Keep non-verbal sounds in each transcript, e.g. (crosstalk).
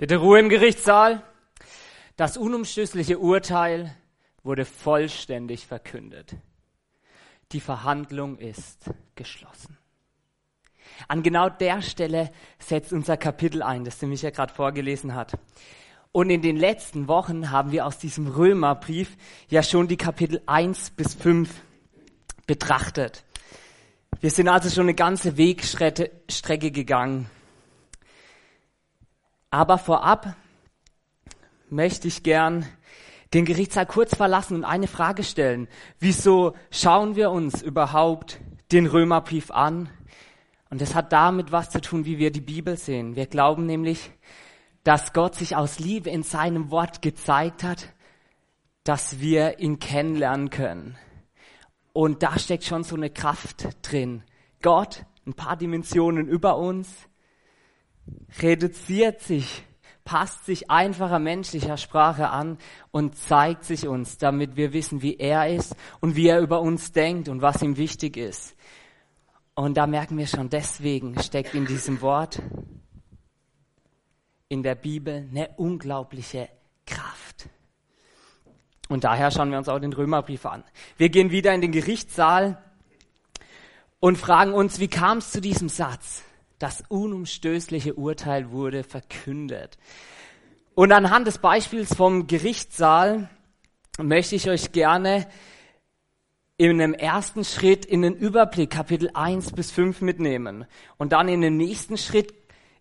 Bitte Ruhe im Gerichtssaal. Das unumstößliche Urteil wurde vollständig verkündet. Die Verhandlung ist geschlossen. An genau der Stelle setzt unser Kapitel ein, das der Micha gerade vorgelesen hat. Und in den letzten Wochen haben wir aus diesem Römerbrief ja schon die Kapitel 1 bis 5 betrachtet. Wir sind also schon eine ganze Wegstrecke gegangen. Aber vorab möchte ich gern den Gerichtssaal kurz verlassen und eine Frage stellen. Wieso schauen wir uns überhaupt den Römerbrief an? Und das hat damit was zu tun, wie wir die Bibel sehen. Wir glauben nämlich, dass Gott sich aus Liebe in seinem Wort gezeigt hat, dass wir ihn kennenlernen können. Und da steckt schon so eine Kraft drin. Gott, ein paar Dimensionen über uns, reduziert sich, passt sich einfacher menschlicher Sprache an und zeigt sich uns, damit wir wissen, wie er ist und wie er über uns denkt und was ihm wichtig ist. Und da merken wir schon, deswegen steckt in diesem Wort, in der Bibel, eine unglaubliche Kraft. Und daher schauen wir uns auch den Römerbrief an. Wir gehen wieder in den Gerichtssaal und fragen uns, wie kam es zu diesem Satz? Das unumstößliche Urteil wurde verkündet. Und anhand des Beispiels vom Gerichtssaal möchte ich euch gerne in einem ersten Schritt in den Überblick Kapitel 1 bis 5 mitnehmen und dann in den nächsten Schritt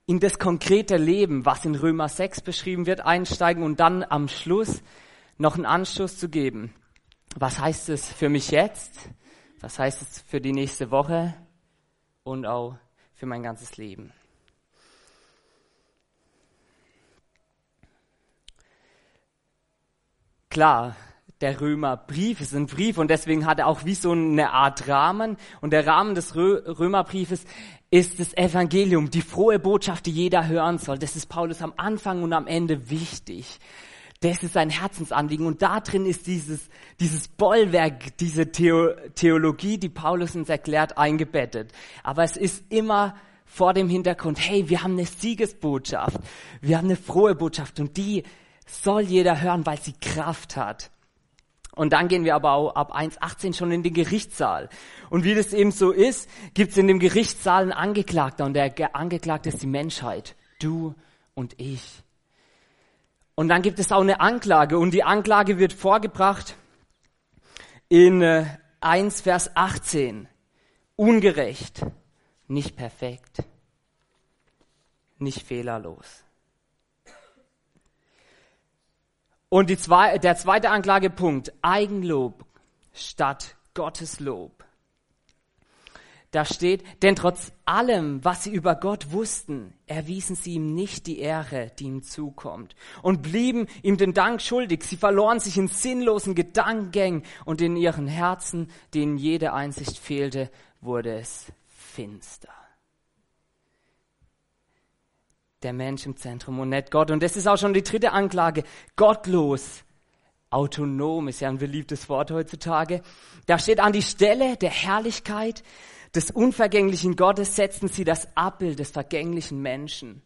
in das konkrete Leben, was in Römer 6 beschrieben wird, einsteigen und dann am Schluss noch einen Anschluss zu geben. Was heißt es für mich jetzt? Was heißt es für die nächste Woche? Und auch für mein ganzes Leben. Klar, der Römerbrief ist ein Brief und deswegen hat er auch wie so eine Art Rahmen. Und der Rahmen des Römerbriefes ist das Evangelium, die frohe Botschaft, die jeder hören soll. Das ist Paulus am Anfang und am Ende wichtig. Das ist sein Herzensanliegen. Und da drin ist dieses, dieses Bollwerk, diese Theo Theologie, die Paulus uns erklärt, eingebettet. Aber es ist immer vor dem Hintergrund, hey, wir haben eine Siegesbotschaft. Wir haben eine frohe Botschaft und die soll jeder hören, weil sie Kraft hat. Und dann gehen wir aber auch ab 1.18 schon in den Gerichtssaal. Und wie das eben so ist, gibt es in dem Gerichtssaal einen Angeklagter und der Angeklagte ist die Menschheit. Du und ich. Und dann gibt es auch eine Anklage und die Anklage wird vorgebracht in 1 äh, Vers 18. Ungerecht, nicht perfekt, nicht fehlerlos. Und zwei, der zweite Anklagepunkt, Eigenlob statt Gotteslob. Da steht, denn trotz allem, was sie über Gott wussten, erwiesen sie ihm nicht die Ehre, die ihm zukommt, und blieben ihm den Dank schuldig. Sie verloren sich in sinnlosen Gedankengängen und in ihren Herzen, denen jede Einsicht fehlte, wurde es finster. Der Mensch im Zentrum und nicht Gott. Und das ist auch schon die dritte Anklage. Gottlos. Autonom ist ja ein beliebtes Wort heutzutage. Da steht an die Stelle der Herrlichkeit des unvergänglichen Gottes setzten sie das Abbild des vergänglichen Menschen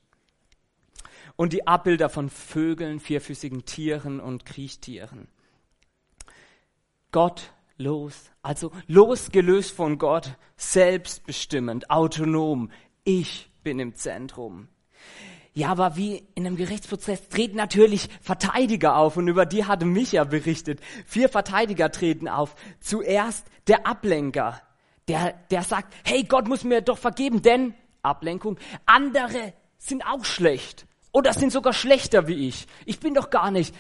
und die Abbilder von Vögeln, vierfüßigen Tieren und Kriechtieren. Gottlos, also losgelöst von Gott, selbstbestimmend, autonom. Ich bin im Zentrum. Ja, aber wie in einem Gerichtsprozess treten natürlich Verteidiger auf und über die hatte Micha berichtet. Vier Verteidiger treten auf. Zuerst der Ablenker, der, der sagt, hey, Gott muss mir doch vergeben, denn Ablenkung, andere sind auch schlecht oder sind sogar schlechter wie ich. Ich bin doch gar nicht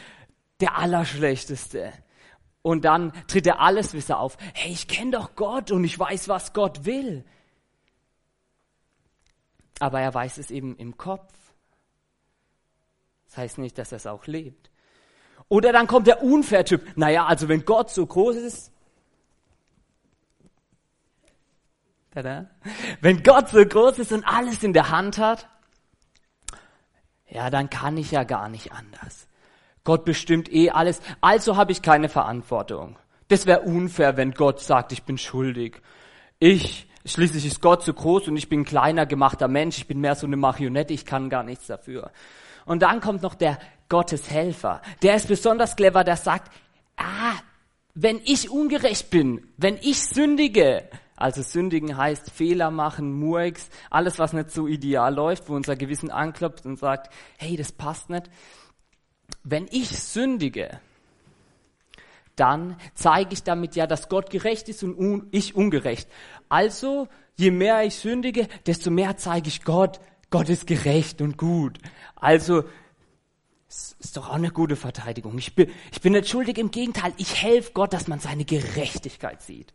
der Allerschlechteste. Und dann tritt der Alleswisser auf. Hey, ich kenne doch Gott und ich weiß, was Gott will. Aber er weiß es eben im Kopf. Das heißt nicht, dass er es auch lebt. Oder dann kommt der Unfair-Typ. Naja, also wenn Gott so groß ist, Tada. Wenn Gott so groß ist und alles in der Hand hat, ja, dann kann ich ja gar nicht anders. Gott bestimmt eh alles, also habe ich keine Verantwortung. Das wäre unfair, wenn Gott sagt, ich bin schuldig. Ich Schließlich ist Gott zu groß und ich bin ein kleiner gemachter Mensch, ich bin mehr so eine Marionette, ich kann gar nichts dafür. Und dann kommt noch der Gotteshelfer. Der ist besonders clever, der sagt, ah, wenn ich ungerecht bin, wenn ich sündige, also sündigen heißt Fehler machen, Murks, alles was nicht so ideal läuft, wo unser Gewissen anklopft und sagt, hey, das passt nicht. Wenn ich sündige, dann zeige ich damit ja, dass Gott gerecht ist und un ich ungerecht. Also, je mehr ich sündige, desto mehr zeige ich Gott, Gott ist gerecht und gut. Also, ist doch auch eine gute Verteidigung. Ich bin, ich bin nicht schuldig, im Gegenteil, ich helfe Gott, dass man seine Gerechtigkeit sieht.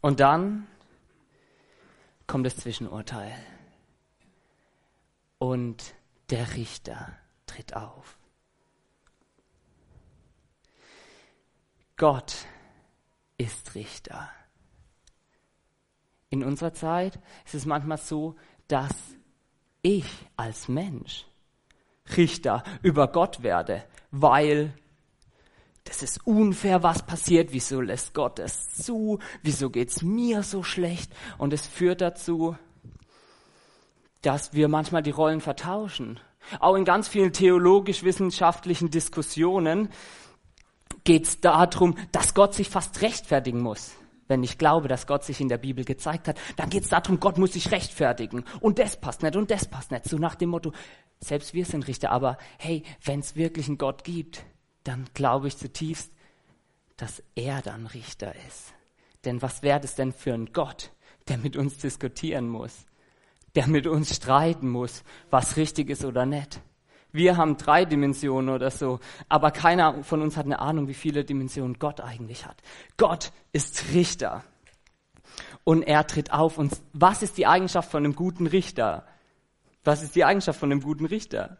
Und dann kommt das Zwischenurteil. Und der Richter tritt auf. Gott ist Richter. In unserer Zeit ist es manchmal so, dass ich als Mensch Richter über Gott werde, weil das ist unfair, was passiert, wieso lässt Gott es zu, wieso geht's mir so schlecht und es führt dazu, dass wir manchmal die Rollen vertauschen. Auch in ganz vielen theologisch-wissenschaftlichen Diskussionen geht es darum, dass Gott sich fast rechtfertigen muss. Wenn ich glaube, dass Gott sich in der Bibel gezeigt hat, dann geht es darum, Gott muss sich rechtfertigen. Und das passt nicht und das passt nicht. So nach dem Motto, selbst wir sind Richter, aber hey, wenn es wirklich einen Gott gibt, dann glaube ich zutiefst, dass er dann Richter ist. Denn was wäre das denn für ein Gott, der mit uns diskutieren muss, der mit uns streiten muss, was richtig ist oder nicht? Wir haben drei Dimensionen oder so, aber keiner von uns hat eine Ahnung, wie viele Dimensionen Gott eigentlich hat. Gott ist Richter. Und er tritt auf. Und was ist die Eigenschaft von einem guten Richter? Was ist die Eigenschaft von einem guten Richter?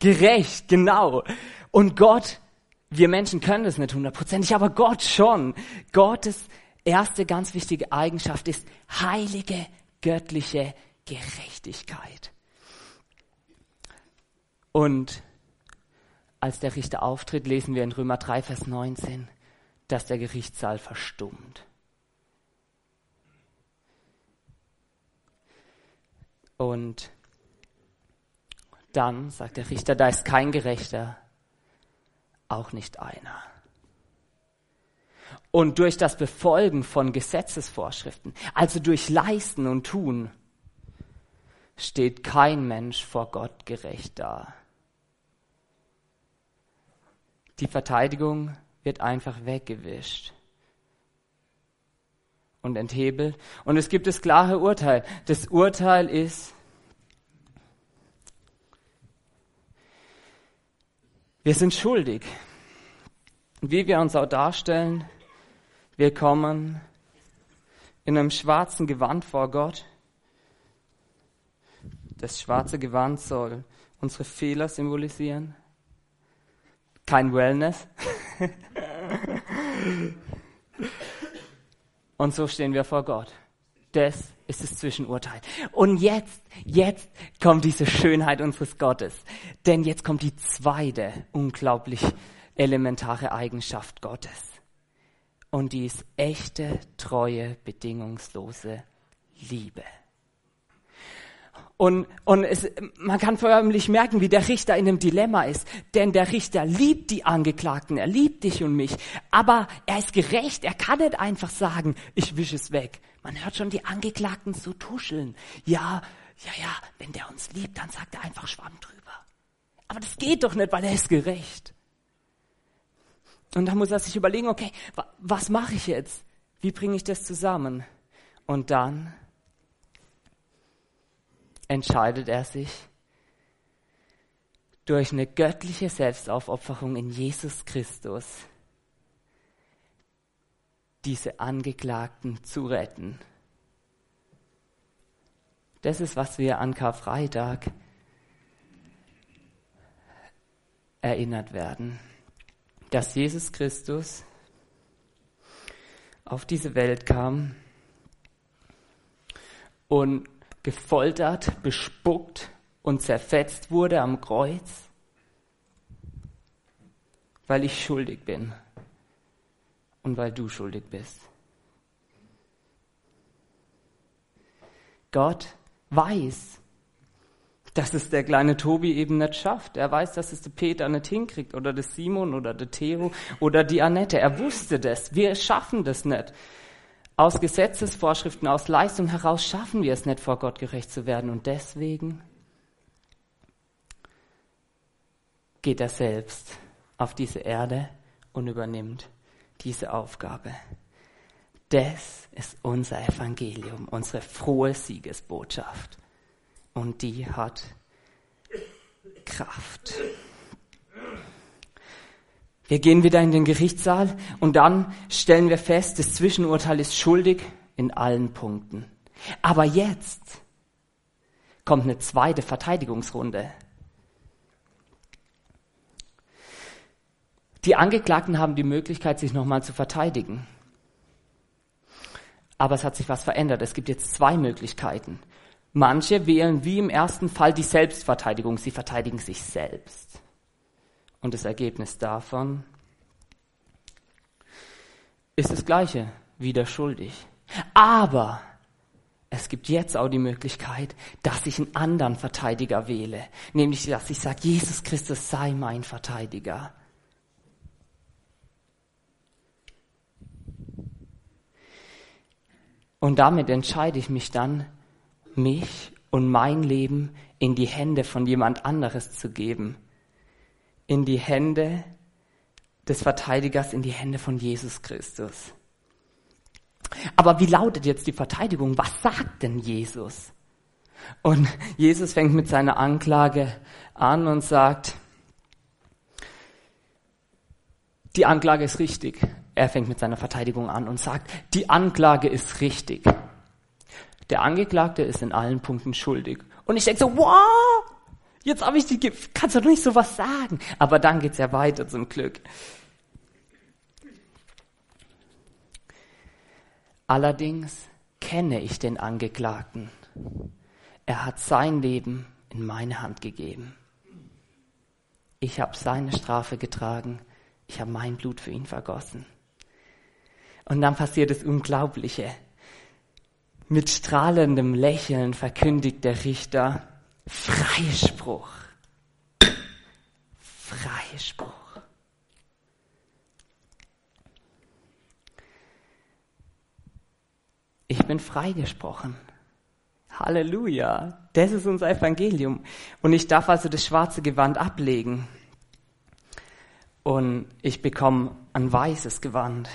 Gerecht, genau. Und Gott, wir Menschen können das nicht hundertprozentig, aber Gott schon. Gottes erste ganz wichtige Eigenschaft ist heilige, göttliche Gerechtigkeit. Und als der Richter auftritt, lesen wir in Römer 3, Vers 19, dass der Gerichtssaal verstummt. Und dann sagt der Richter, da ist kein Gerechter, auch nicht einer. Und durch das Befolgen von Gesetzesvorschriften, also durch Leisten und Tun, steht kein Mensch vor Gott gerecht da. Die Verteidigung wird einfach weggewischt und enthebelt. Und es gibt das klare Urteil. Das Urteil ist, wir sind schuldig. Wie wir uns auch darstellen, wir kommen in einem schwarzen Gewand vor Gott. Das schwarze Gewand soll unsere Fehler symbolisieren kein Wellness. (laughs) Und so stehen wir vor Gott. Das ist das Zwischenurteil. Und jetzt, jetzt kommt diese Schönheit unseres Gottes. Denn jetzt kommt die zweite unglaublich elementare Eigenschaft Gottes. Und die ist echte, treue, bedingungslose Liebe. Und, und es, man kann förmlich merken, wie der Richter in einem Dilemma ist. Denn der Richter liebt die Angeklagten, er liebt dich und mich. Aber er ist gerecht, er kann nicht einfach sagen, ich wische es weg. Man hört schon die Angeklagten so tuscheln. Ja, ja, ja, wenn der uns liebt, dann sagt er einfach Schwamm drüber. Aber das geht doch nicht, weil er ist gerecht. Und da muss er sich überlegen, okay, was mache ich jetzt? Wie bringe ich das zusammen? Und dann entscheidet er sich durch eine göttliche Selbstaufopferung in Jesus Christus diese Angeklagten zu retten. Das ist, was wir an Karfreitag erinnert werden, dass Jesus Christus auf diese Welt kam und gefoltert, bespuckt und zerfetzt wurde am Kreuz, weil ich schuldig bin und weil du schuldig bist. Gott weiß, dass es der kleine Tobi eben nicht schafft. Er weiß, dass es der Peter nicht hinkriegt oder der Simon oder der Theo oder die Annette. Er wusste das. Wir schaffen das nicht. Aus Gesetzesvorschriften, aus Leistung heraus schaffen wir es nicht, vor Gott gerecht zu werden. Und deswegen geht er selbst auf diese Erde und übernimmt diese Aufgabe. Das ist unser Evangelium, unsere frohe Siegesbotschaft und die hat Kraft. Wir gehen wieder in den Gerichtssaal und dann stellen wir fest, das Zwischenurteil ist schuldig in allen Punkten. Aber jetzt kommt eine zweite Verteidigungsrunde. Die Angeklagten haben die Möglichkeit, sich nochmal zu verteidigen. Aber es hat sich was verändert. Es gibt jetzt zwei Möglichkeiten. Manche wählen wie im ersten Fall die Selbstverteidigung. Sie verteidigen sich selbst. Und das Ergebnis davon ist das gleiche, wieder schuldig. Aber es gibt jetzt auch die Möglichkeit, dass ich einen anderen Verteidiger wähle. Nämlich, dass ich sage, Jesus Christus sei mein Verteidiger. Und damit entscheide ich mich dann, mich und mein Leben in die Hände von jemand anderes zu geben. In die Hände des Verteidigers, in die Hände von Jesus Christus. Aber wie lautet jetzt die Verteidigung? Was sagt denn Jesus? Und Jesus fängt mit seiner Anklage an und sagt, die Anklage ist richtig. Er fängt mit seiner Verteidigung an und sagt, die Anklage ist richtig der Angeklagte ist in allen Punkten schuldig. Und ich denke so, wow, jetzt habe ich die, kannst du doch nicht sowas sagen. Aber dann geht's ja weiter zum Glück. Allerdings kenne ich den Angeklagten. Er hat sein Leben in meine Hand gegeben. Ich habe seine Strafe getragen. Ich habe mein Blut für ihn vergossen. Und dann passiert das Unglaubliche. Mit strahlendem Lächeln verkündigt der Richter Freispruch. Freispruch. Ich bin freigesprochen. Halleluja. Das ist unser Evangelium. Und ich darf also das schwarze Gewand ablegen. Und ich bekomme ein weißes Gewand.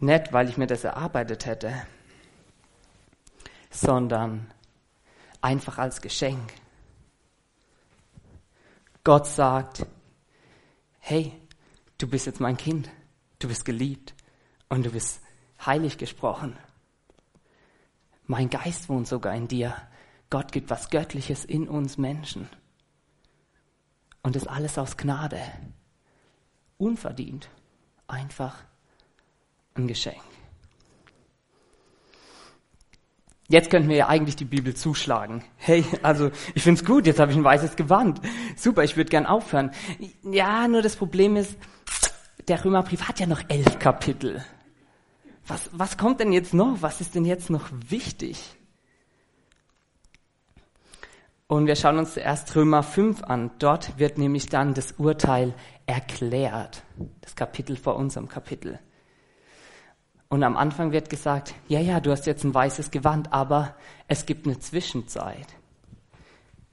Nicht, weil ich mir das erarbeitet hätte, sondern einfach als Geschenk. Gott sagt, hey, du bist jetzt mein Kind, du bist geliebt und du bist heilig gesprochen. Mein Geist wohnt sogar in dir. Gott gibt was Göttliches in uns Menschen. Und das alles aus Gnade. Unverdient. Einfach ein Geschenk. Jetzt könnten wir ja eigentlich die Bibel zuschlagen. Hey, also ich find's gut, jetzt habe ich ein weißes Gewand. Super, ich würde gern aufhören. Ja, nur das Problem ist, der Römerbrief hat ja noch elf Kapitel. Was, was kommt denn jetzt noch? Was ist denn jetzt noch wichtig? Und wir schauen uns zuerst Römer 5 an. Dort wird nämlich dann das Urteil erklärt. Das Kapitel vor unserem Kapitel. Und am Anfang wird gesagt, ja, ja, du hast jetzt ein weißes Gewand, aber es gibt eine Zwischenzeit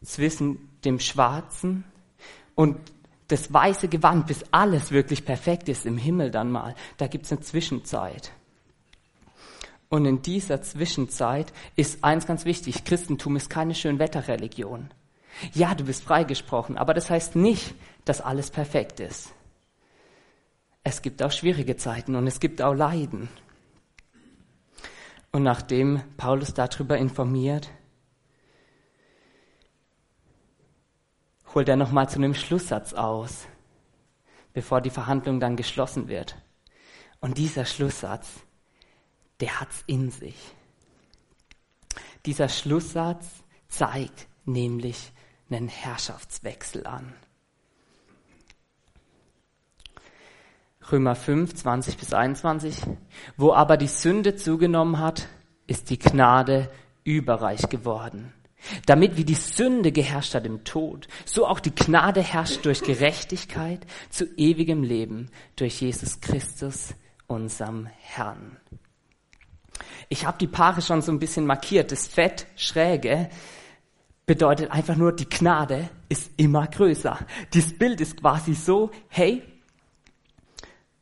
zwischen dem schwarzen und das weiße Gewand, bis alles wirklich perfekt ist im Himmel dann mal. Da gibt es eine Zwischenzeit. Und in dieser Zwischenzeit ist eins ganz wichtig, Christentum ist keine Schönwetterreligion. Ja, du bist freigesprochen, aber das heißt nicht, dass alles perfekt ist. Es gibt auch schwierige Zeiten und es gibt auch Leiden. Und nachdem Paulus darüber informiert, holt er nochmal zu einem Schlusssatz aus, bevor die Verhandlung dann geschlossen wird. Und dieser Schlusssatz, der hat's in sich. Dieser Schlusssatz zeigt nämlich einen Herrschaftswechsel an. Römer 5, 20 bis 21. Wo aber die Sünde zugenommen hat, ist die Gnade überreich geworden. Damit wie die Sünde geherrscht hat im Tod, so auch die Gnade herrscht durch Gerechtigkeit zu ewigem Leben durch Jesus Christus, unserem Herrn. Ich habe die Paare schon so ein bisschen markiert. Das Fett schräge bedeutet einfach nur, die Gnade ist immer größer. Dieses Bild ist quasi so, hey,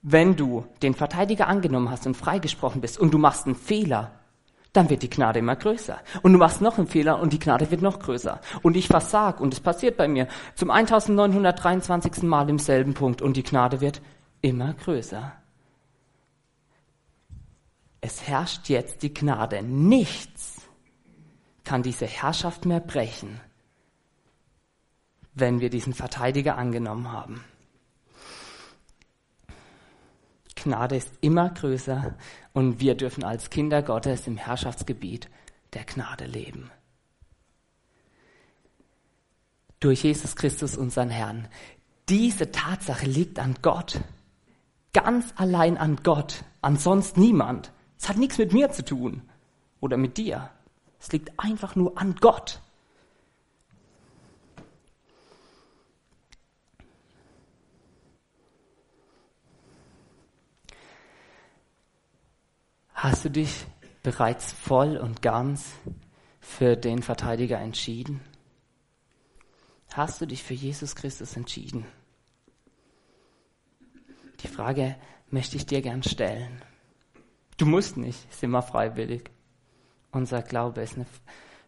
wenn du den Verteidiger angenommen hast und freigesprochen bist und du machst einen Fehler, dann wird die Gnade immer größer. Und du machst noch einen Fehler und die Gnade wird noch größer. Und ich versag und es passiert bei mir zum 1923. Mal im selben Punkt und die Gnade wird immer größer. Es herrscht jetzt die Gnade. Nichts kann diese Herrschaft mehr brechen, wenn wir diesen Verteidiger angenommen haben. Gnade ist immer größer und wir dürfen als Kinder Gottes im Herrschaftsgebiet der Gnade leben. Durch Jesus Christus, unseren Herrn. Diese Tatsache liegt an Gott. Ganz allein an Gott, an niemand. Es hat nichts mit mir zu tun oder mit dir. Es liegt einfach nur an Gott. Hast du dich bereits voll und ganz für den Verteidiger entschieden? Hast du dich für Jesus Christus entschieden? Die Frage möchte ich dir gern stellen. Du musst nicht, ist immer freiwillig. Unser Glaube ist eine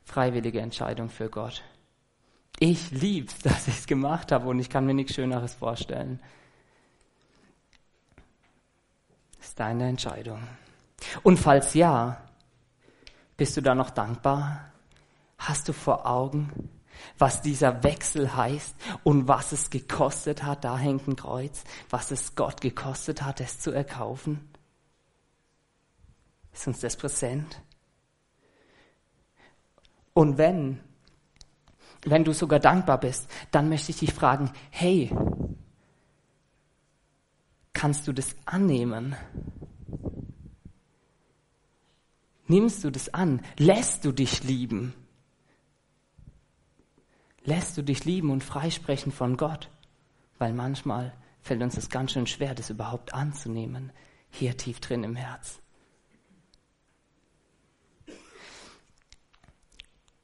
freiwillige Entscheidung für Gott. Ich lieb's, (laughs) dass ich es gemacht habe und ich kann mir nichts Schöneres vorstellen. Ist deine Entscheidung. Und falls ja, bist du da noch dankbar? Hast du vor Augen, was dieser Wechsel heißt und was es gekostet hat, da hängt ein Kreuz, was es Gott gekostet hat, es zu erkaufen? Ist uns das präsent? Und wenn, wenn du sogar dankbar bist, dann möchte ich dich fragen, hey, kannst du das annehmen? Nimmst du das an? Lässt du dich lieben? Lässt du dich lieben und freisprechen von Gott? Weil manchmal fällt uns es ganz schön schwer, das überhaupt anzunehmen, hier tief drin im Herz.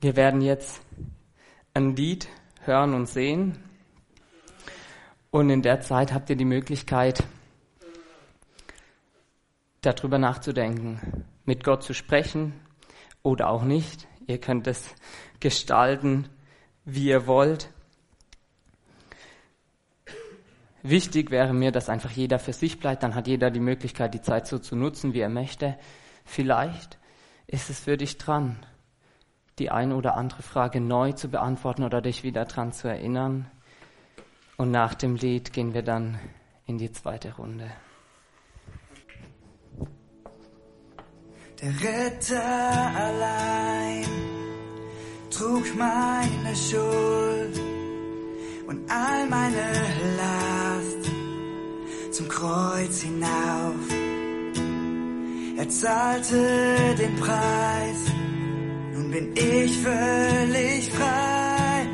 Wir werden jetzt ein Lied hören und sehen. Und in der Zeit habt ihr die Möglichkeit, darüber nachzudenken, mit Gott zu sprechen oder auch nicht. Ihr könnt es gestalten, wie ihr wollt. Wichtig wäre mir, dass einfach jeder für sich bleibt. Dann hat jeder die Möglichkeit, die Zeit so zu nutzen, wie er möchte. Vielleicht ist es für dich dran, die eine oder andere Frage neu zu beantworten oder dich wieder dran zu erinnern. Und nach dem Lied gehen wir dann in die zweite Runde. Der Retter allein trug meine Schuld und all meine Last zum Kreuz hinauf. Er zahlte den Preis bin ich völlig frei.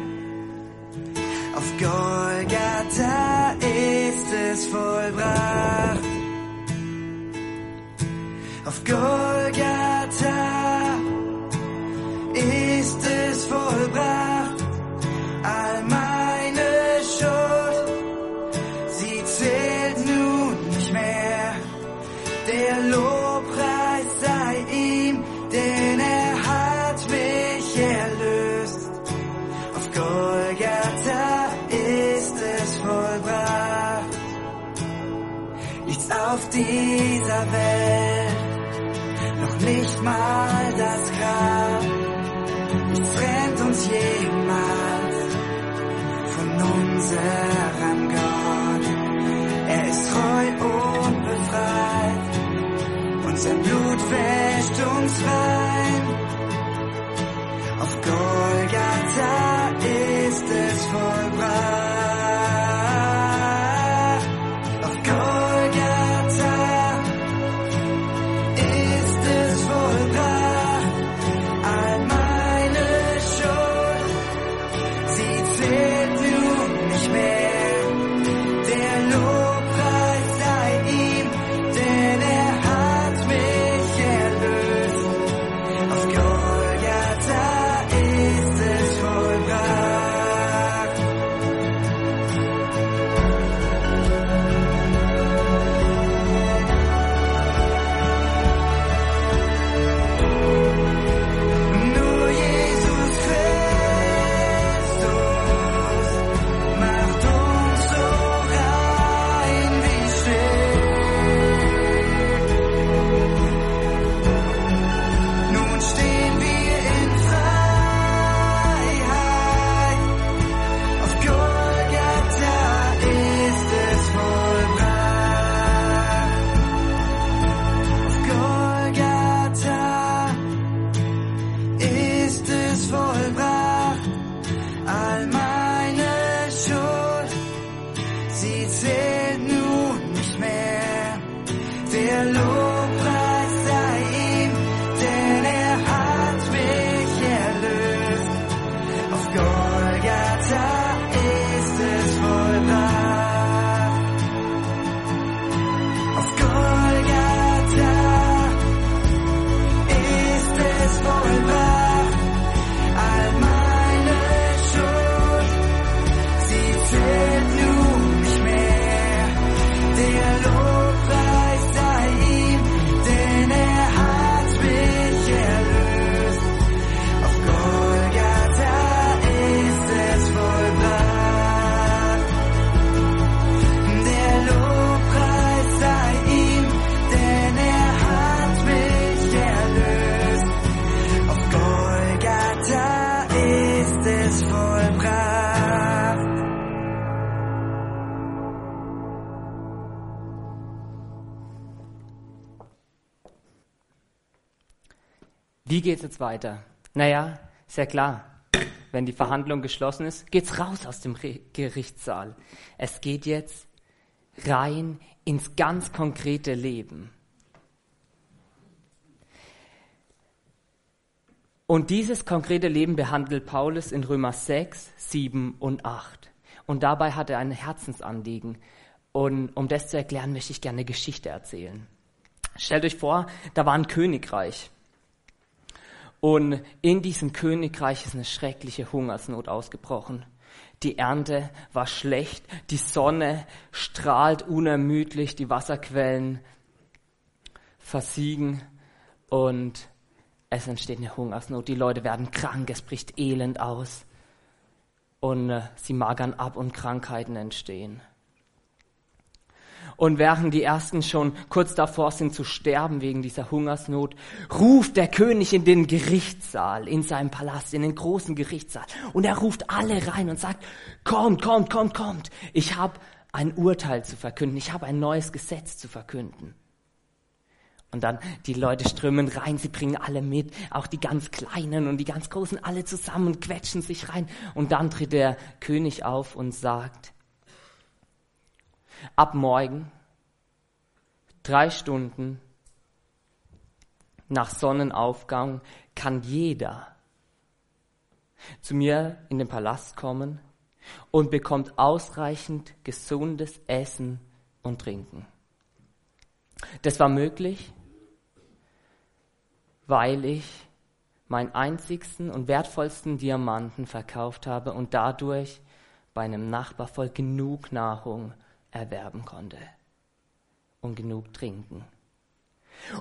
Auf Golgatha ist es vollbracht. Golgatha ist es vollbracht. All meine Schuld, sie zählt nun nicht mehr. Der Lobpreis Wie geht's jetzt weiter? Naja, ist ja klar. Wenn die Verhandlung geschlossen ist, geht's raus aus dem Gerichtssaal. Es geht jetzt rein ins ganz konkrete Leben. Und dieses konkrete Leben behandelt Paulus in Römer 6, 7 und 8. Und dabei hat er ein Herzensanliegen. Und um das zu erklären, möchte ich gerne eine Geschichte erzählen. Stellt euch vor, da war ein Königreich. Und in diesem Königreich ist eine schreckliche Hungersnot ausgebrochen. Die Ernte war schlecht, die Sonne strahlt unermüdlich, die Wasserquellen versiegen und es entsteht eine Hungersnot. Die Leute werden krank, es bricht Elend aus und äh, sie magern ab und Krankheiten entstehen. Und während die ersten schon kurz davor sind zu sterben wegen dieser Hungersnot, ruft der König in den Gerichtssaal, in seinem Palast, in den großen Gerichtssaal. Und er ruft alle rein und sagt, kommt, kommt, kommt, kommt. Ich habe ein Urteil zu verkünden. Ich habe ein neues Gesetz zu verkünden. Und dann die Leute strömen rein, sie bringen alle mit, auch die ganz Kleinen und die ganz Großen, alle zusammen und quetschen sich rein. Und dann tritt der König auf und sagt, Ab morgen, drei Stunden nach Sonnenaufgang, kann jeder zu mir in den Palast kommen und bekommt ausreichend gesundes Essen und Trinken. Das war möglich, weil ich meinen einzigsten und wertvollsten Diamanten verkauft habe und dadurch bei einem Nachbarvolk genug Nahrung erwerben konnte und genug trinken.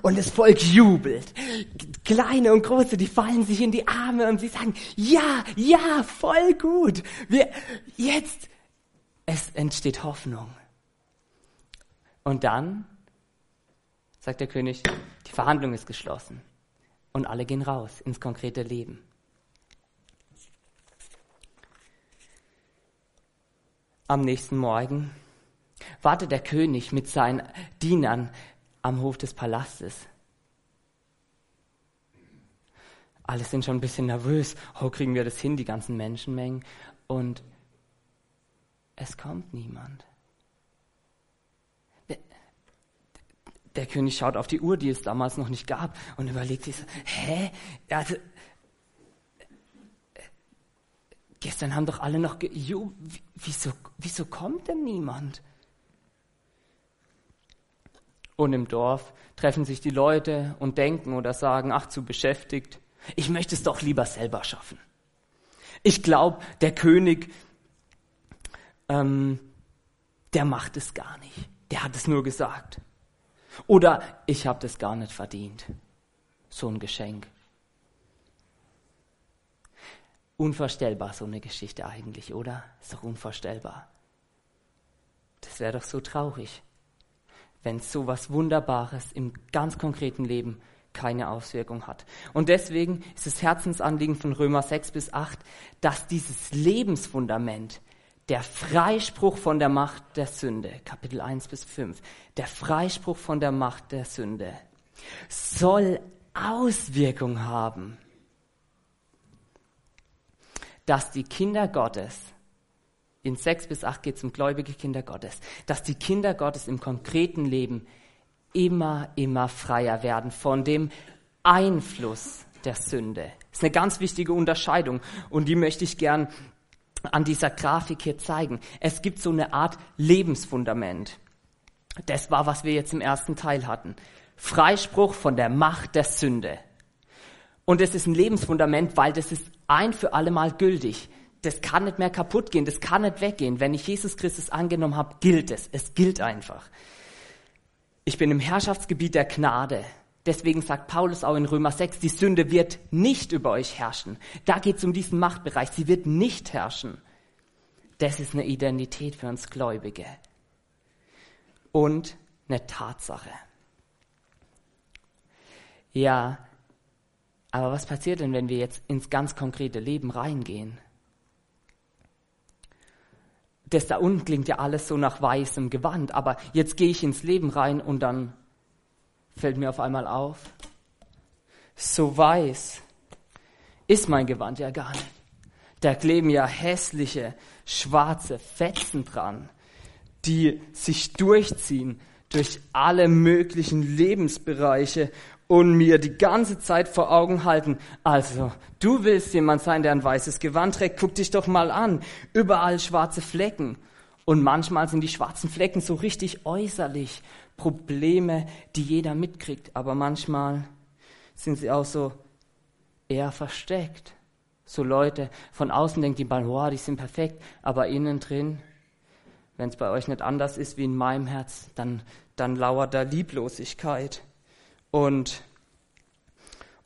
Und das Volk jubelt. Kleine und große, die fallen sich in die Arme und sie sagen, ja, ja, voll gut. Wir, jetzt, es entsteht Hoffnung. Und dann sagt der König, die Verhandlung ist geschlossen. Und alle gehen raus ins konkrete Leben. Am nächsten Morgen wartet der König mit seinen Dienern am Hof des Palastes. Alle sind schon ein bisschen nervös. Oh, kriegen wir das hin, die ganzen Menschenmengen? Und es kommt niemand. Der, der, König schaut auf die Uhr, die es damals noch nicht gab, und überlegt sich hä? Also, gestern haben doch alle noch, jo, wieso, wieso kommt denn niemand? Und im Dorf treffen sich die Leute und denken oder sagen, ach, zu beschäftigt. Ich möchte es doch lieber selber schaffen. Ich glaube, der König, ähm, der macht es gar nicht. Der hat es nur gesagt. Oder ich habe das gar nicht verdient. So ein Geschenk. Unvorstellbar, so eine Geschichte eigentlich, oder? Ist doch unvorstellbar. Das wäre doch so traurig wenn so was Wunderbares im ganz konkreten Leben keine Auswirkung hat. Und deswegen ist das Herzensanliegen von Römer 6 bis 8, dass dieses Lebensfundament, der Freispruch von der Macht der Sünde, Kapitel 1 bis 5, der Freispruch von der Macht der Sünde, soll Auswirkung haben, dass die Kinder Gottes in sechs bis acht geht es um gläubige Kinder Gottes, dass die Kinder Gottes im konkreten Leben immer, immer freier werden von dem Einfluss der Sünde. Das ist eine ganz wichtige Unterscheidung und die möchte ich gern an dieser Grafik hier zeigen. Es gibt so eine Art Lebensfundament. Das war, was wir jetzt im ersten Teil hatten. Freispruch von der Macht der Sünde. Und es ist ein Lebensfundament, weil das ist ein für alle Mal gültig das kann nicht mehr kaputt gehen, das kann nicht weggehen. Wenn ich Jesus Christus angenommen habe, gilt es. Es gilt einfach. Ich bin im Herrschaftsgebiet der Gnade. Deswegen sagt Paulus auch in Römer 6, die Sünde wird nicht über euch herrschen. Da geht es um diesen Machtbereich. Sie wird nicht herrschen. Das ist eine Identität für uns Gläubige. Und eine Tatsache. Ja, aber was passiert denn, wenn wir jetzt ins ganz konkrete Leben reingehen? Das da unten klingt ja alles so nach weißem Gewand, aber jetzt gehe ich ins Leben rein und dann fällt mir auf einmal auf, So weiß ist mein Gewand ja gar nicht. Da kleben ja hässliche, schwarze Fetzen dran, die sich durchziehen durch alle möglichen Lebensbereiche und mir die ganze Zeit vor Augen halten. Also, du willst jemand sein, der ein weißes Gewand trägt, guck dich doch mal an. Überall schwarze Flecken. Und manchmal sind die schwarzen Flecken so richtig äußerlich. Probleme, die jeder mitkriegt. Aber manchmal sind sie auch so eher versteckt. So Leute von außen denken die mal, wow, die sind perfekt. Aber innen drin, wenn es bei euch nicht anders ist wie in meinem Herz, dann, dann lauert da Lieblosigkeit und,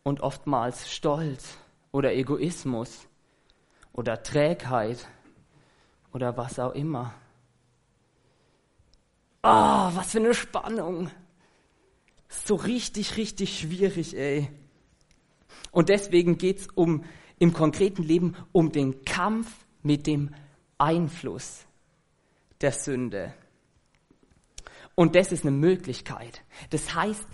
und oftmals Stolz oder Egoismus oder Trägheit oder was auch immer. Ah, oh, was für eine Spannung. So richtig, richtig schwierig, ey. Und deswegen geht's um, im konkreten Leben um den Kampf mit dem Einfluss der Sünde. Und das ist eine Möglichkeit. Das heißt,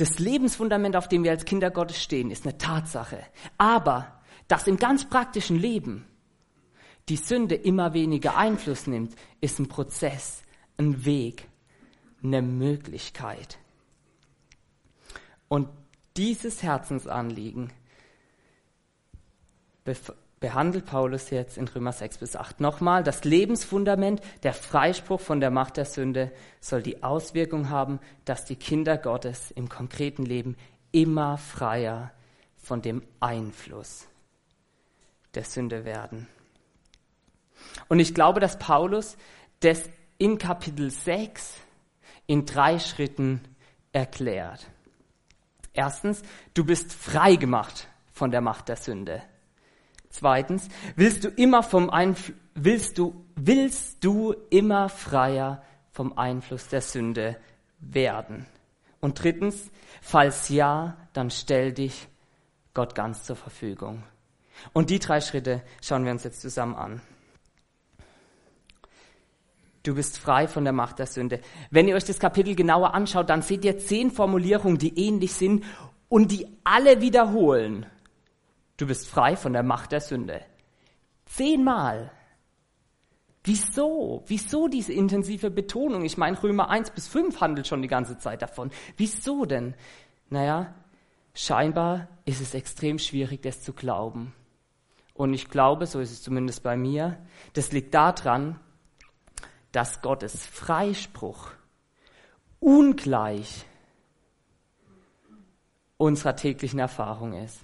das Lebensfundament, auf dem wir als Kinder Gottes stehen, ist eine Tatsache. Aber dass im ganz praktischen Leben die Sünde immer weniger Einfluss nimmt, ist ein Prozess, ein Weg, eine Möglichkeit. Und dieses Herzensanliegen behandelt Paulus jetzt in Römer 6 bis 8 nochmal. Das Lebensfundament, der Freispruch von der Macht der Sünde soll die Auswirkung haben, dass die Kinder Gottes im konkreten Leben immer freier von dem Einfluss der Sünde werden. Und ich glaube, dass Paulus das in Kapitel 6 in drei Schritten erklärt. Erstens, du bist frei gemacht von der Macht der Sünde. Zweitens, willst du immer vom Einfl willst du, willst du immer freier vom Einfluss der Sünde werden? Und drittens, falls ja, dann stell dich Gott ganz zur Verfügung. Und die drei Schritte schauen wir uns jetzt zusammen an. Du bist frei von der Macht der Sünde. Wenn ihr euch das Kapitel genauer anschaut, dann seht ihr zehn Formulierungen, die ähnlich sind und die alle wiederholen. Du bist frei von der Macht der Sünde. Zehnmal. Wieso? Wieso diese intensive Betonung? Ich meine, Römer 1 bis 5 handelt schon die ganze Zeit davon. Wieso denn? Naja, scheinbar ist es extrem schwierig, das zu glauben. Und ich glaube, so ist es zumindest bei mir, das liegt daran, dass Gottes Freispruch ungleich unserer täglichen Erfahrung ist.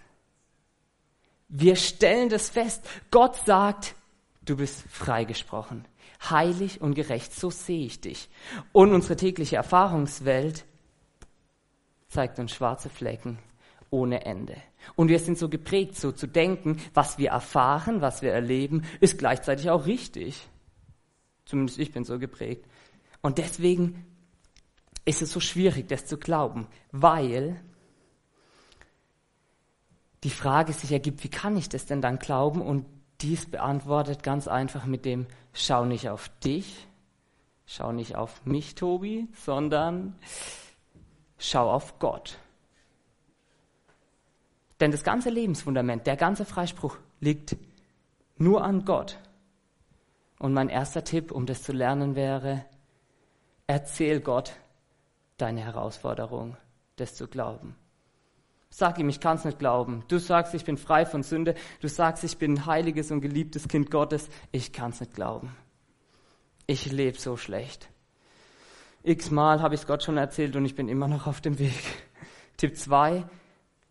Wir stellen das fest. Gott sagt, du bist freigesprochen. Heilig und gerecht, so sehe ich dich. Und unsere tägliche Erfahrungswelt zeigt uns schwarze Flecken ohne Ende. Und wir sind so geprägt, so zu denken, was wir erfahren, was wir erleben, ist gleichzeitig auch richtig. Zumindest ich bin so geprägt. Und deswegen ist es so schwierig, das zu glauben, weil die Frage sich ergibt, wie kann ich das denn dann glauben? Und dies beantwortet ganz einfach mit dem, schau nicht auf dich, schau nicht auf mich, Tobi, sondern schau auf Gott. Denn das ganze Lebensfundament, der ganze Freispruch liegt nur an Gott. Und mein erster Tipp, um das zu lernen, wäre, erzähl Gott deine Herausforderung, das zu glauben. Sag ihm, ich kann es nicht glauben. Du sagst, ich bin frei von Sünde. Du sagst, ich bin ein heiliges und geliebtes Kind Gottes. Ich kann es nicht glauben. Ich lebe so schlecht. X-mal habe ich es Gott schon erzählt und ich bin immer noch auf dem Weg. (laughs) Tipp 2.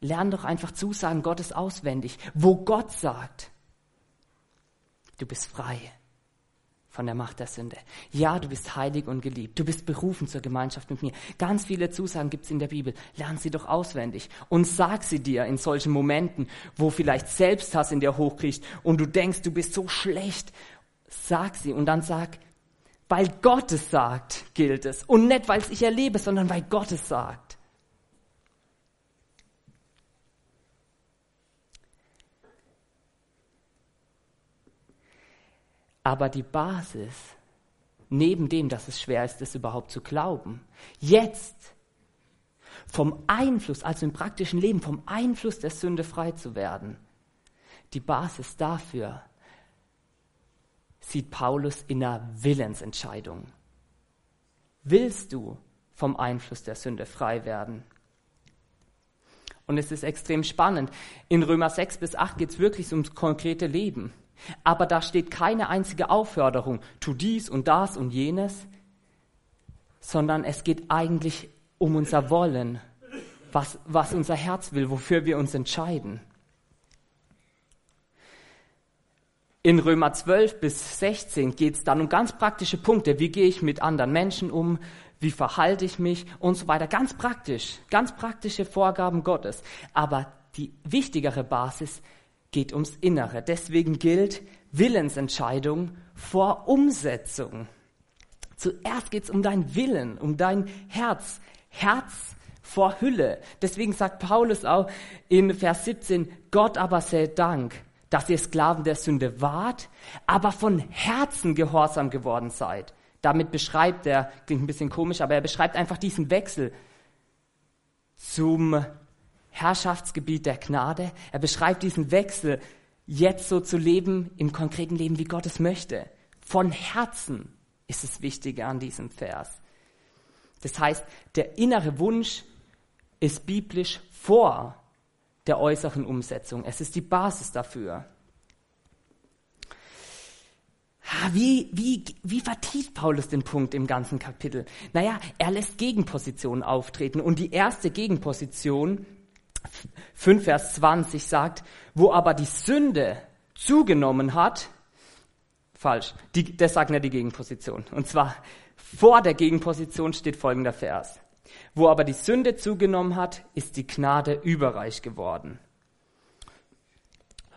Lern doch einfach Zusagen Gottes auswendig. Wo Gott sagt, du bist frei von der Macht der Sünde. Ja, du bist heilig und geliebt. Du bist berufen zur Gemeinschaft mit mir. Ganz viele Zusagen gibt's in der Bibel. Lern sie doch auswendig und sag sie dir in solchen Momenten, wo vielleicht Selbsthass in dir hochkriecht und du denkst, du bist so schlecht. Sag sie und dann sag, weil Gott es sagt, gilt es. Und nicht, weil es ich erlebe, sondern weil Gott es sagt. Aber die Basis, neben dem, dass es schwer ist, das überhaupt zu glauben, jetzt vom Einfluss, also im praktischen Leben, vom Einfluss der Sünde frei zu werden. Die Basis dafür sieht Paulus in einer Willensentscheidung. Willst du vom Einfluss der Sünde frei werden? Und es ist extrem spannend. In Römer 6 bis 8 geht es wirklich ums konkrete Leben. Aber da steht keine einzige Aufforderung, tu dies und das und jenes, sondern es geht eigentlich um unser Wollen, was, was unser Herz will, wofür wir uns entscheiden. In Römer 12 bis 16 geht es dann um ganz praktische Punkte. Wie gehe ich mit anderen Menschen um? Wie verhalte ich mich? Und so weiter. Ganz praktisch. Ganz praktische Vorgaben Gottes. Aber die wichtigere Basis geht ums Innere. Deswegen gilt Willensentscheidung vor Umsetzung. Zuerst geht es um dein Willen, um dein Herz. Herz vor Hülle. Deswegen sagt Paulus auch in Vers 17, Gott aber sei Dank, dass ihr Sklaven der Sünde wart, aber von Herzen gehorsam geworden seid. Damit beschreibt er, klingt ein bisschen komisch, aber er beschreibt einfach diesen Wechsel zum Herrschaftsgebiet der Gnade. Er beschreibt diesen Wechsel, jetzt so zu leben im konkreten Leben, wie Gott es möchte. Von Herzen ist es Wichtige an diesem Vers. Das heißt, der innere Wunsch ist biblisch vor der äußeren Umsetzung. Es ist die Basis dafür. Wie, wie, wie vertieft Paulus den Punkt im ganzen Kapitel? Naja, er lässt Gegenpositionen auftreten. Und die erste Gegenposition, 5 Vers 20, sagt, wo aber die Sünde zugenommen hat, falsch, die, das sagt nicht die Gegenposition. Und zwar vor der Gegenposition steht folgender Vers. Wo aber die Sünde zugenommen hat, ist die Gnade überreich geworden.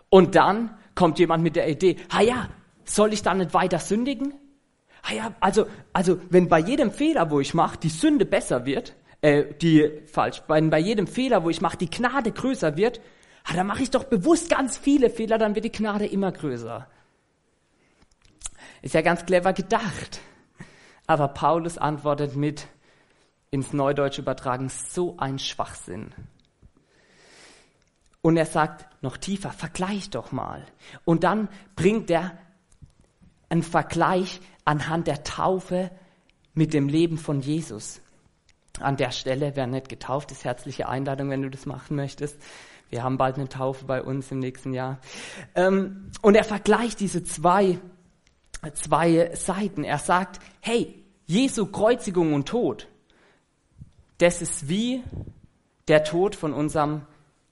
Und dann kommt jemand mit der Idee, ha ja, soll ich dann nicht weiter sündigen? Ha ja, also, also wenn bei jedem Fehler, wo ich mache, die Sünde besser wird, äh, die falsch, wenn bei jedem Fehler, wo ich mache, die Gnade größer wird, ha, dann mache ich doch bewusst ganz viele Fehler, dann wird die Gnade immer größer. Ist ja ganz clever gedacht. Aber Paulus antwortet mit, ins Neudeutsch übertragen, so ein Schwachsinn. Und er sagt noch tiefer, vergleich doch mal. Und dann bringt er einen Vergleich anhand der Taufe mit dem Leben von Jesus. An der Stelle, wer nicht getauft ist, herzliche Einladung, wenn du das machen möchtest. Wir haben bald eine Taufe bei uns im nächsten Jahr. Ähm, und er vergleicht diese zwei, zwei Seiten. Er sagt, hey, Jesu Kreuzigung und Tod, das ist wie der Tod von unserem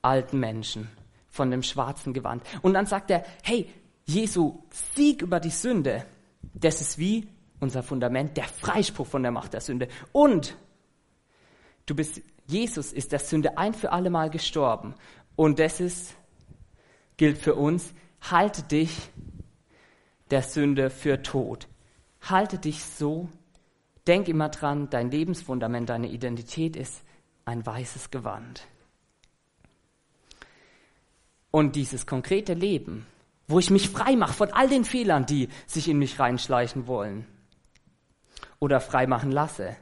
alten Menschen, von dem schwarzen Gewand. Und dann sagt er, hey, Jesu Sieg über die Sünde, das ist wie unser Fundament, der Freispruch von der Macht der Sünde. Und du bist, Jesus ist der Sünde ein für alle Mal gestorben. Und das ist, gilt für uns, halte dich der Sünde für tot. Halte dich so Denk immer dran, dein Lebensfundament, deine Identität ist ein weißes Gewand. Und dieses konkrete Leben, wo ich mich frei mache von all den Fehlern, die sich in mich reinschleichen wollen oder frei machen lasse,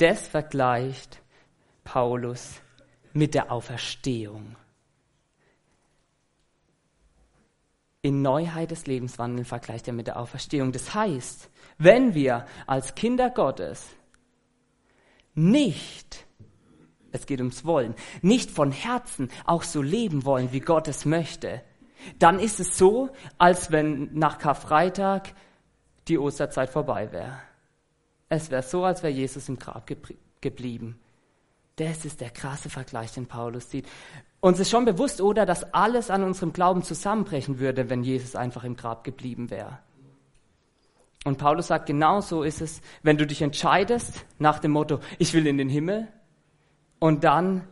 das vergleicht Paulus mit der Auferstehung. in Neuheit des Lebens wandeln, vergleicht er mit der Auferstehung. Das heißt, wenn wir als Kinder Gottes nicht, es geht ums Wollen, nicht von Herzen auch so leben wollen, wie Gott es möchte, dann ist es so, als wenn nach Karfreitag die Osterzeit vorbei wäre. Es wäre so, als wäre Jesus im Grab geblieben. Das ist der krasse Vergleich, den Paulus sieht. Uns ist schon bewusst, oder, dass alles an unserem Glauben zusammenbrechen würde, wenn Jesus einfach im Grab geblieben wäre. Und Paulus sagt, genau so ist es, wenn du dich entscheidest nach dem Motto, ich will in den Himmel und dann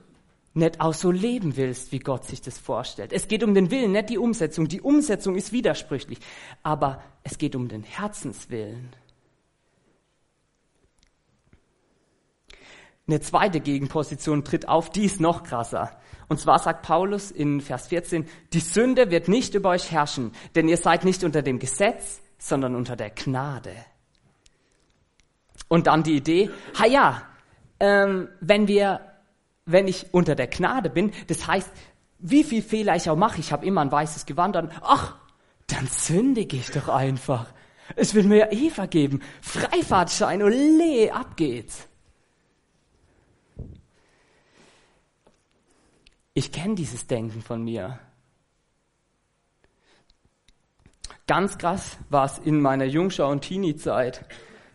nicht auch so leben willst, wie Gott sich das vorstellt. Es geht um den Willen, nicht die Umsetzung. Die Umsetzung ist widersprüchlich, aber es geht um den Herzenswillen. Eine zweite Gegenposition tritt auf, die ist noch krasser. Und zwar sagt Paulus in Vers 14, die Sünde wird nicht über euch herrschen, denn ihr seid nicht unter dem Gesetz, sondern unter der Gnade. Und dann die Idee, ha ja, ähm, wenn wir wenn ich unter der Gnade bin, das heißt, wie viel Fehler ich auch mache, ich habe immer ein weißes Gewand an, ach, dann sündige ich doch einfach. Es wird mir ja eh vergeben. Freifahrtschein, ole, ab geht's. Ich kenne dieses Denken von mir. Ganz krass war es in meiner Jungschau- und Teenie-Zeit.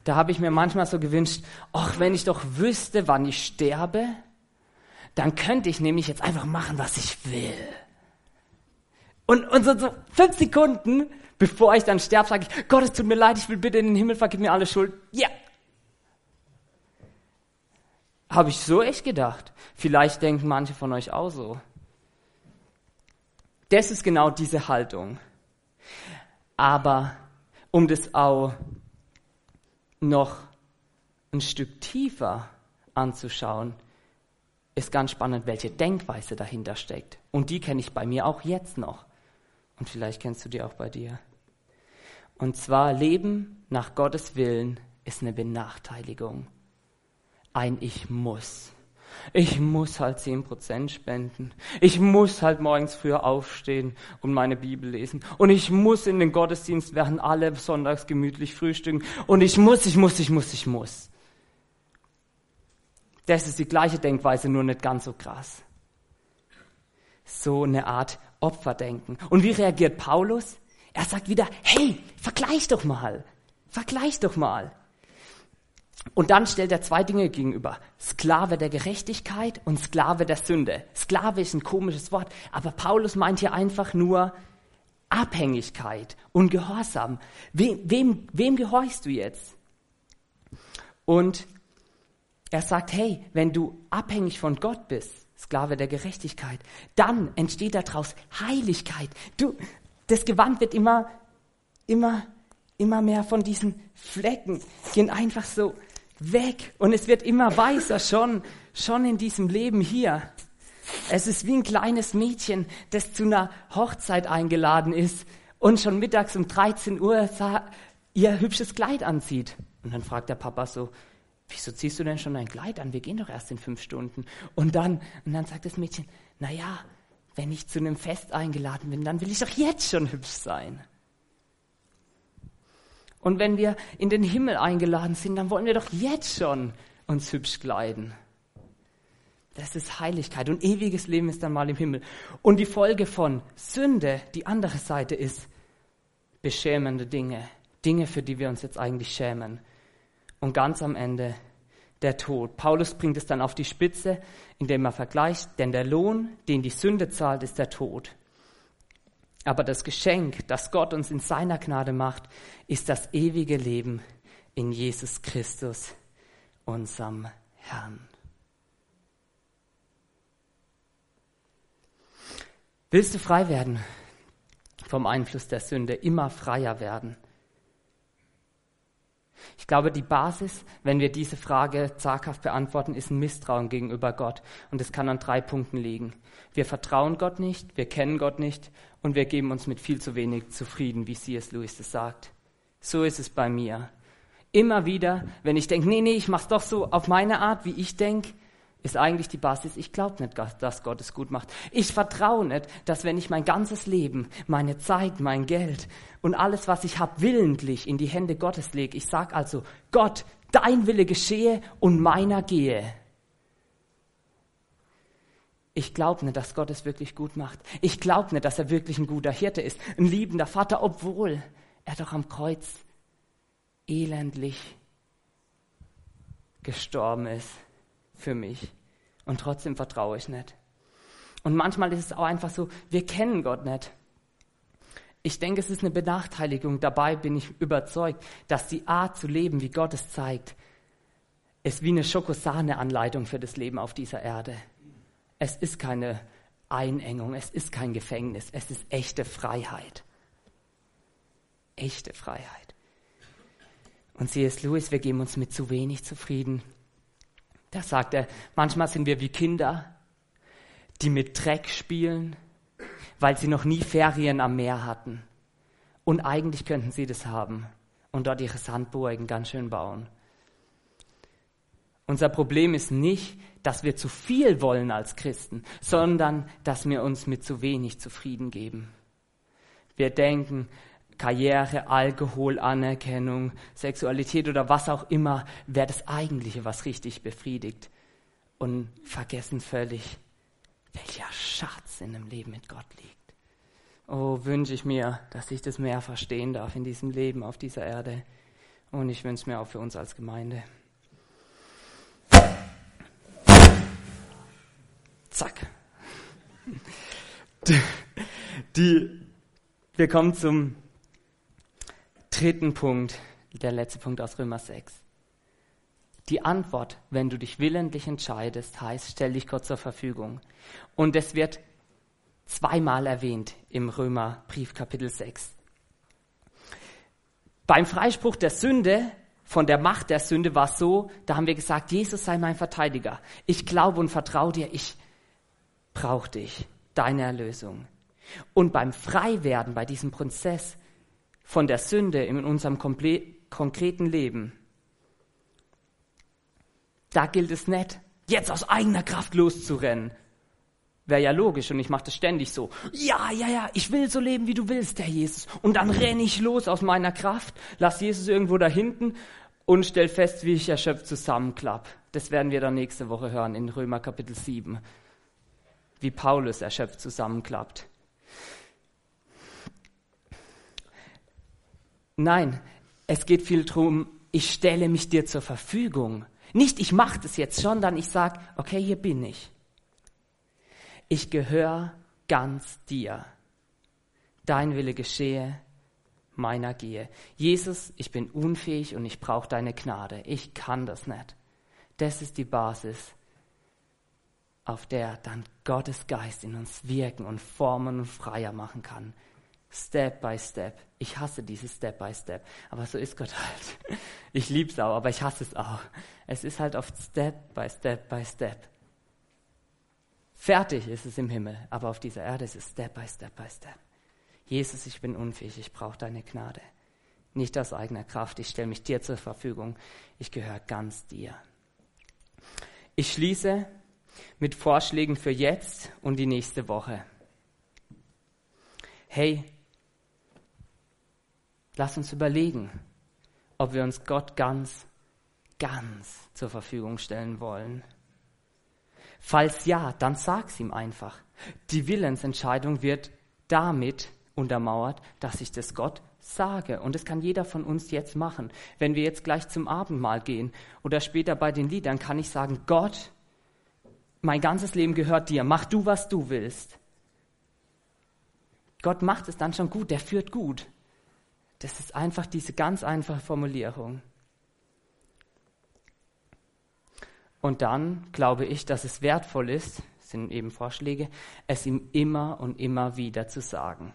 Da habe ich mir manchmal so gewünscht, ach, wenn ich doch wüsste, wann ich sterbe, dann könnte ich nämlich jetzt einfach machen, was ich will. Und, und so, so fünf Sekunden, bevor ich dann sterbe, sage ich, Gott, es tut mir leid, ich will bitte in den Himmel, vergib mir alle Schuld. Ja. Habe ich so echt gedacht. Vielleicht denken manche von euch auch so. Das ist genau diese Haltung. Aber um das auch noch ein Stück tiefer anzuschauen, ist ganz spannend, welche Denkweise dahinter steckt. Und die kenne ich bei mir auch jetzt noch. Und vielleicht kennst du die auch bei dir. Und zwar Leben nach Gottes Willen ist eine Benachteiligung. Ein Ich muss. Ich muss halt zehn Prozent spenden. Ich muss halt morgens früher aufstehen und meine Bibel lesen. Und ich muss in den Gottesdienst während alle sonntags gemütlich frühstücken. Und ich muss, ich muss, ich muss, ich muss. Das ist die gleiche Denkweise, nur nicht ganz so krass. So eine Art Opferdenken. Und wie reagiert Paulus? Er sagt wieder, hey, vergleich doch mal. Vergleich doch mal. Und dann stellt er zwei Dinge gegenüber. Sklave der Gerechtigkeit und Sklave der Sünde. Sklave ist ein komisches Wort, aber Paulus meint hier einfach nur Abhängigkeit und Gehorsam. Wem, wem, wem gehorchst du jetzt? Und er sagt, hey, wenn du abhängig von Gott bist, Sklave der Gerechtigkeit, dann entsteht daraus Heiligkeit. Du, das Gewand wird immer, immer, immer mehr von diesen Flecken gehen einfach so weg und es wird immer weißer schon, schon in diesem Leben hier. Es ist wie ein kleines Mädchen, das zu einer Hochzeit eingeladen ist und schon mittags um 13 Uhr ihr hübsches Kleid anzieht. Und dann fragt der Papa so, wieso ziehst du denn schon ein Kleid an? Wir gehen doch erst in fünf Stunden. Und dann, und dann sagt das Mädchen, na ja, wenn ich zu einem Fest eingeladen bin, dann will ich doch jetzt schon hübsch sein. Und wenn wir in den Himmel eingeladen sind, dann wollen wir doch jetzt schon uns hübsch kleiden. Das ist Heiligkeit und ewiges Leben ist dann mal im Himmel. Und die Folge von Sünde, die andere Seite ist beschämende Dinge. Dinge, für die wir uns jetzt eigentlich schämen. Und ganz am Ende der Tod. Paulus bringt es dann auf die Spitze, indem er vergleicht, denn der Lohn, den die Sünde zahlt, ist der Tod. Aber das Geschenk, das Gott uns in seiner Gnade macht, ist das ewige Leben in Jesus Christus, unserem Herrn. Willst du frei werden vom Einfluss der Sünde, immer freier werden? Ich glaube, die Basis, wenn wir diese Frage zaghaft beantworten, ist ein Misstrauen gegenüber Gott. Und es kann an drei Punkten liegen. Wir vertrauen Gott nicht, wir kennen Gott nicht und wir geben uns mit viel zu wenig zufrieden, wie C.S. Lewis das sagt. So ist es bei mir. Immer wieder, wenn ich denke, nee, nee, ich mach's doch so auf meine Art, wie ich denke, ist eigentlich die Basis, ich glaube nicht, dass Gott es gut macht. Ich vertraue nicht, dass wenn ich mein ganzes Leben, meine Zeit, mein Geld und alles, was ich habe, willentlich in die Hände Gottes lege. Ich sage also, Gott, dein Wille geschehe und meiner gehe. Ich glaube nicht, dass Gott es wirklich gut macht. Ich glaube nicht, dass er wirklich ein guter Hirte ist, ein liebender Vater, obwohl er doch am Kreuz elendlich gestorben ist für mich. Und trotzdem vertraue ich nicht. Und manchmal ist es auch einfach so, wir kennen Gott nicht. Ich denke, es ist eine Benachteiligung. Dabei bin ich überzeugt, dass die Art zu leben, wie Gott es zeigt, ist wie eine Schokosahne-Anleitung für das Leben auf dieser Erde. Es ist keine Einengung, es ist kein Gefängnis, es ist echte Freiheit. Echte Freiheit. Und C.S. Lewis, wir geben uns mit zu wenig zufrieden. Da sagt er, manchmal sind wir wie Kinder, die mit Dreck spielen, weil sie noch nie Ferien am Meer hatten. Und eigentlich könnten sie das haben und dort ihre Sandburgen ganz schön bauen. Unser Problem ist nicht, dass wir zu viel wollen als Christen, sondern dass wir uns mit zu wenig zufrieden geben. Wir denken, Karriere, Alkohol, Anerkennung, Sexualität oder was auch immer wäre das Eigentliche, was richtig befriedigt. Und vergessen völlig, welcher Schatz in dem Leben mit Gott liegt. Oh, wünsche ich mir, dass ich das mehr verstehen darf in diesem Leben auf dieser Erde. Und ich wünsche mir auch für uns als Gemeinde. Zack. Die, wir kommen zum dritten Punkt, der letzte Punkt aus Römer 6. Die Antwort, wenn du dich willentlich entscheidest, heißt, stell dich Gott zur Verfügung. Und es wird zweimal erwähnt im Römerbrief Kapitel 6. Beim Freispruch der Sünde, von der Macht der Sünde war es so, da haben wir gesagt, Jesus sei mein Verteidiger. Ich glaube und vertraue dir, ich brauche dich, deine Erlösung. Und beim Freiwerden, bei diesem Prozess von der Sünde in unserem konkreten Leben, da gilt es nicht, jetzt aus eigener Kraft loszurennen. Wäre ja logisch und ich mache das ständig so. Ja, ja, ja, ich will so leben, wie du willst, Herr Jesus. Und dann renne ich los aus meiner Kraft, lass Jesus irgendwo da hinten und stell fest, wie ich erschöpft zusammenklapp. Das werden wir dann nächste Woche hören in Römer Kapitel 7. Wie Paulus erschöpft zusammenklappt. Nein, es geht viel darum, ich stelle mich dir zur Verfügung. Nicht, ich mache das jetzt schon, dann ich sage, okay, hier bin ich. Ich gehöre ganz dir. Dein Wille geschehe, meiner gehe. Jesus, ich bin unfähig und ich brauche deine Gnade. Ich kann das nicht. Das ist die Basis, auf der dann Gottes Geist in uns wirken und formen und freier machen kann. Step by Step. Ich hasse dieses Step by Step. Aber so ist Gott (laughs) halt. Ich liebe es auch, aber ich hasse es auch. Es ist halt oft Step by Step by Step. Fertig ist es im Himmel, aber auf dieser Erde ist es Step by Step by Step. Jesus, ich bin unfähig, ich brauche deine Gnade. Nicht aus eigener Kraft, ich stelle mich dir zur Verfügung. Ich gehöre ganz dir. Ich schließe mit Vorschlägen für jetzt und die nächste Woche. Hey, Lass uns überlegen, ob wir uns Gott ganz, ganz zur Verfügung stellen wollen. Falls ja, dann sag's ihm einfach. Die Willensentscheidung wird damit untermauert, dass ich das Gott sage. Und das kann jeder von uns jetzt machen. Wenn wir jetzt gleich zum Abendmahl gehen oder später bei den Liedern, kann ich sagen, Gott, mein ganzes Leben gehört dir. Mach du, was du willst. Gott macht es dann schon gut, der führt gut. Das ist einfach diese ganz einfache Formulierung. Und dann glaube ich, dass es wertvoll ist, sind eben Vorschläge, es ihm immer und immer wieder zu sagen.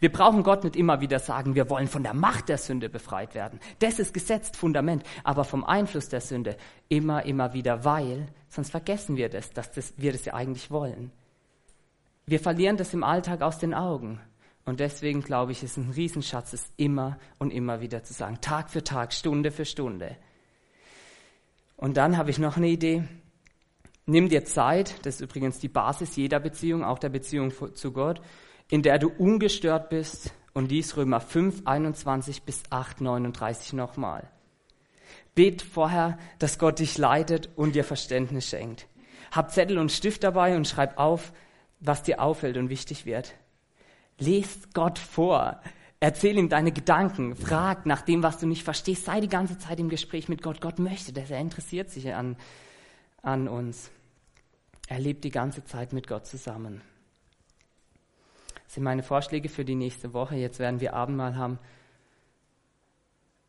Wir brauchen Gott nicht immer wieder sagen, wir wollen von der Macht der Sünde befreit werden. Das ist gesetzt Fundament, aber vom Einfluss der Sünde immer, immer wieder, weil sonst vergessen wir das, dass das, wir das ja eigentlich wollen. Wir verlieren das im Alltag aus den Augen. Und deswegen glaube ich, ist ein Riesenschatz, es immer und immer wieder zu sagen, Tag für Tag, Stunde für Stunde. Und dann habe ich noch eine Idee. Nimm dir Zeit, das ist übrigens die Basis jeder Beziehung, auch der Beziehung zu Gott, in der du ungestört bist und dies Römer 5, 21 bis 8, 39 nochmal. Bet vorher, dass Gott dich leitet und dir Verständnis schenkt. Hab Zettel und Stift dabei und schreib auf, was dir auffällt und wichtig wird. Lest Gott vor. Erzähl ihm deine Gedanken. Frag nach dem, was du nicht verstehst. Sei die ganze Zeit im Gespräch mit Gott. Gott möchte das. Er interessiert sich an, an uns. Er lebt die ganze Zeit mit Gott zusammen. Das sind meine Vorschläge für die nächste Woche. Jetzt werden wir Abendmahl haben.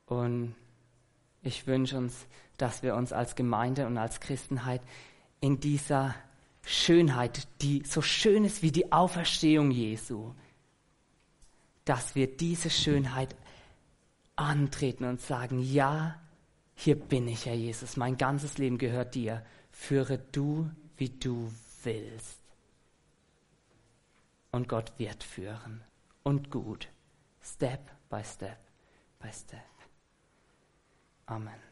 Und ich wünsche uns, dass wir uns als Gemeinde und als Christenheit in dieser Schönheit, die so schön ist wie die Auferstehung Jesu, dass wir diese Schönheit antreten und sagen, ja, hier bin ich, Herr Jesus, mein ganzes Leben gehört dir. Führe du, wie du willst. Und Gott wird führen. Und gut. Step by step by step. Amen.